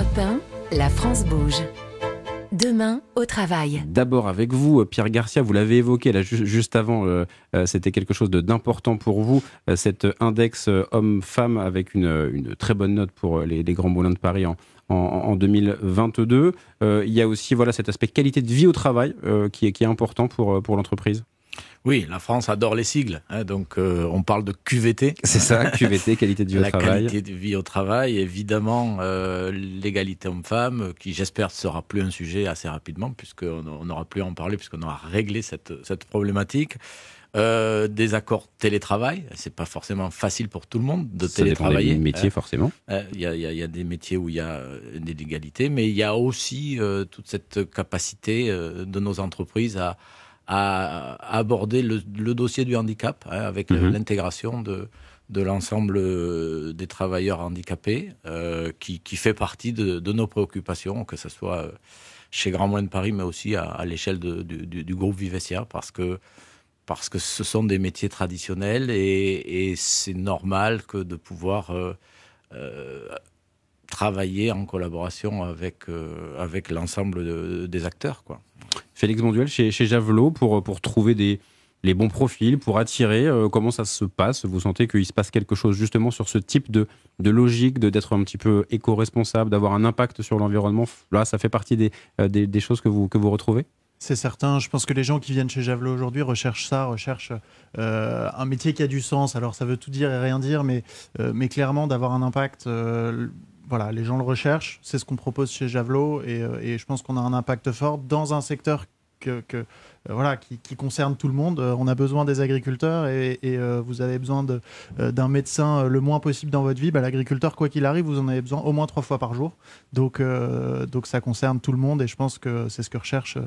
Europe 1, la France bouge. Demain, au travail. D'abord avec vous, Pierre Garcia, vous l'avez évoqué là juste avant, euh, euh, c'était quelque chose d'important pour vous, euh, cet index homme-femme avec une, très bonne note pour les, grands moulins de Paris en, 2022. il y a aussi voilà, cet aspect qualité de vie au travail qui, est, qui est important pour, pour l'entreprise. Oui, la France adore les sigles, hein, donc euh, on parle de QVT. C'est ça, QVT, qualité de vie au travail. La qualité de vie au travail, évidemment, euh, l'égalité homme-femme, qui j'espère sera plus un sujet assez rapidement, puisqu'on n'aura plus à en parler, puisqu'on aura réglé cette, cette problématique. Euh, des accords télétravail, c'est pas forcément facile pour tout le monde de ça télétravailler. Des métiers, forcément. Il y, a, y, a des métiers où il y a une inégalité, mais il y a aussi toute cette capacité de nos entreprises à à, aborder le, dossier du handicap hein, avec mhm. l'intégration de, de l'ensemble des travailleurs handicapés euh, qui, qui, fait partie de, de, nos préoccupations, que ce soit euh, chez Grand Moulin de Paris, mais aussi à, à l'échelle du, du, groupe Vivessia, parce que, parce que ce sont des métiers traditionnels et, et c'est normal que de pouvoir euh, euh, travailler en collaboration avec, avec l'ensemble des acteurs. Quoi. Félix Bonduel chez, chez Javelot pour, pour trouver des, les bons profils, pour attirer euh, Comment ça se passe? Vous sentez qu'il se passe quelque chose justement sur ce type de, de logique, d'être un petit peu éco-responsable, d'avoir un impact sur l'environnement? Là, ça fait partie des, euh, des, des, choses que vous, que vous retrouvez? C'est certain. Je pense que les gens qui viennent chez Javelot aujourd'hui recherchent ça, recherchent euh, un métier qui a du sens. Alors ça veut tout dire et rien dire, mais, mais clairement d'avoir un impact voilà, les gens le recherchent, c'est ce qu'on propose chez Javelot et, et je pense qu'on a un impact fort dans un secteur que, euh, voilà, qui, concerne tout le monde. Euh, on a besoin des agriculteurs et, euh, vous avez besoin d'un médecin le moins possible dans votre vie. Bah, L'agriculteur, quoi qu'il arrive, vous en avez besoin au moins trois fois par jour. Donc, donc ça concerne tout le monde et je pense que c'est ce que recherchent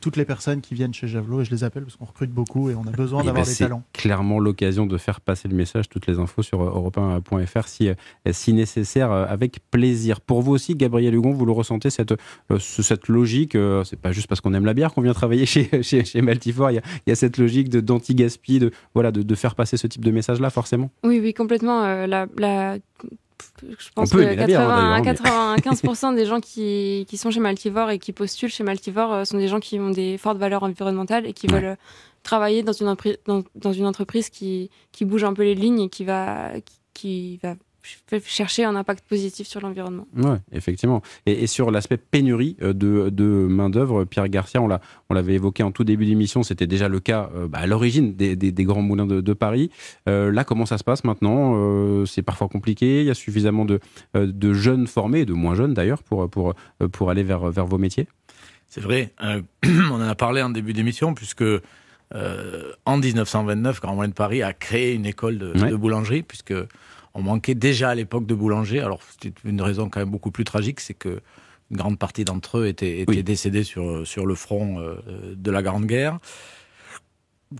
toutes les personnes qui viennent chez Javelot et je les appelle parce qu'on recrute beaucoup et on a besoin d'avoir ben, des talents. clairement l'occasion de faire passer le message, toutes les infos sur europe si, si nécessaire, avec plaisir. Pour vous aussi, Gabriel Hugon, vous le ressentez, cette, cette logique, c'est pas juste parce qu'on aime la bière qu'on vient travailler chez chez, Maltifort, il y, a, cette logique de d'anti-gaspi, de, voilà, de, faire passer ce type de message-là, forcément. Oui, oui, complètement. Euh, la, je pense que 95% des gens qui, qui, sont chez Maltivore et qui postulent chez Maltivore euh, sont des gens qui ont des fortes valeurs environnementales et qui veulent euh, travailler dans une, dans, dans, une entreprise qui, qui bouge un peu les lignes et qui va, qui va chercher un impact positif sur l'environnement. Oui, effectivement. Et, sur l'aspect pénurie euh, de, de main-d'œuvre, Pierre Garcia, on l'avait évoqué en tout début d'émission, c'était déjà le cas euh, bah, à l'origine des, des, grands moulins de, de Paris. Euh, là, comment ça se passe maintenant C'est parfois compliqué, il y a suffisamment de, de jeunes formés, de moins jeunes d'ailleurs, pour, pour, pour aller vers, vers vos métiers? C'est vrai, on en a parlé en début d'émission, puisque en 1929, Grand Moulin de Paris a créé une école de, de boulangerie, puisque on manquait déjà à l'époque de boulangers. Alors, c'était une raison quand même beaucoup plus tragique, c'est que une grande partie d'entre eux étaient, décédés sur, sur le front euh, de la Grande Guerre.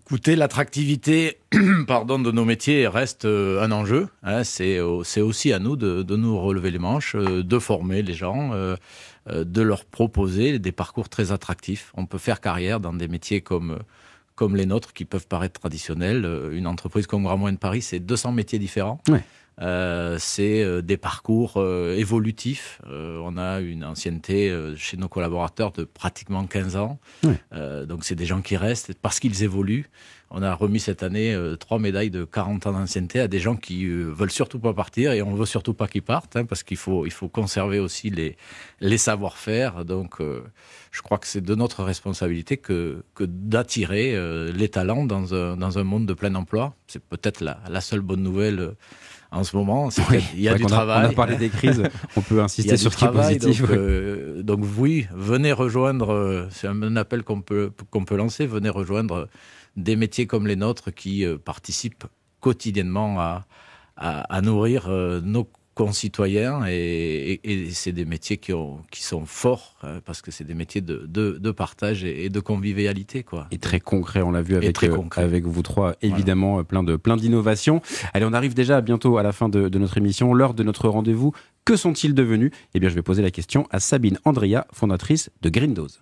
Écoutez, l'attractivité pardon, de nos métiers reste euh, un enjeu. Hein. c'est, aussi à nous de, nous relever les manches, euh, de former les gens, de leur proposer des parcours très attractifs. On peut faire carrière dans des métiers comme comme les nôtres qui peuvent paraître traditionnels. Une entreprise comme Grand de Paris, c'est 200 métiers différents. Euh, c'est euh, des parcours euh, évolutifs. on a une ancienneté chez nos collaborateurs de pratiquement 15 ans. donc c'est des gens qui restent parce qu'ils évoluent. On a remis cette année trois médailles de 40 ans d'ancienneté à des gens qui veulent surtout pas partir et on veut surtout pas qu'ils partent hein, parce qu'il faut il faut conserver aussi les les savoir-faire. Donc je crois que c'est de notre responsabilité que que d'attirer les talents dans un dans un monde de plein emploi. C'est peut-être la, la seule bonne nouvelle en ce moment. il y a du travail. on a parlé des crises, on peut insister sur ce qui est positif. Donc, euh, donc, oui, venez rejoindre, euh, c'est un appel qu'on peut, qu'on peut lancer, venez rejoindre des métiers comme les nôtres qui euh, participent quotidiennement à, à, à nourrir nos concitoyens et, et, c'est des métiers qui, ont, qui sont forts hein, parce que c'est des métiers de, de, de partage et, de convivialité quoi. Et très concret, on l'a vu avec euh, avec vous trois évidemment euh, plein de plein d'innovations. Allez, on arrive déjà bientôt à la fin de, de notre émission, l'heure de notre rendez-vous. Que sont-ils devenus? Eh bien, je vais poser la question à Sabine Andrea, fondatrice de Green Dose.